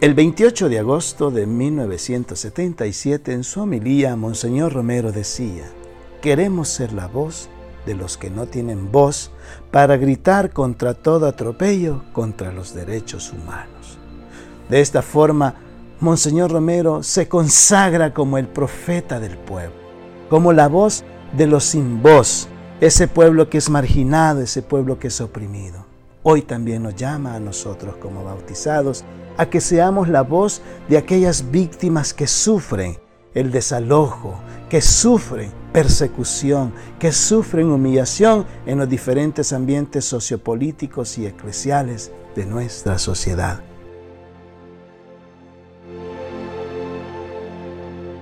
El 28 de agosto de 1977, en su homilía, Monseñor Romero decía, queremos ser la voz de los que no tienen voz para gritar contra todo atropello contra los derechos humanos. De esta forma, Monseñor Romero se consagra como el profeta del pueblo, como la voz de los sin voz, ese pueblo que es marginado, ese pueblo que es oprimido. Hoy también nos llama a nosotros como bautizados a que seamos la voz de aquellas víctimas que sufren el desalojo, que sufren persecución, que sufren humillación en los diferentes ambientes sociopolíticos y eclesiales de nuestra sociedad.